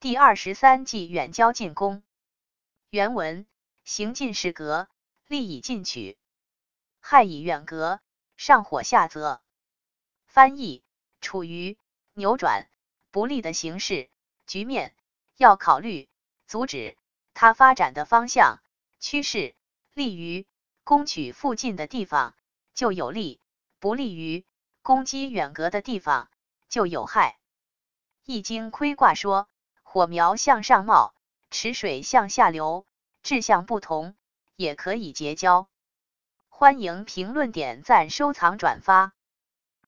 第二十三计远交近攻。原文：行进是革，利以进取，害以远隔，上火下泽。翻译：处于扭转不利的形势局面，要考虑阻止它发展的方向趋势，利于攻取附近的地方就有利，不利于攻击远隔的地方就有害。易经亏卦说：火苗向上冒，池水向下流。志向不同，也可以结交。欢迎评论、点赞、收藏、转发。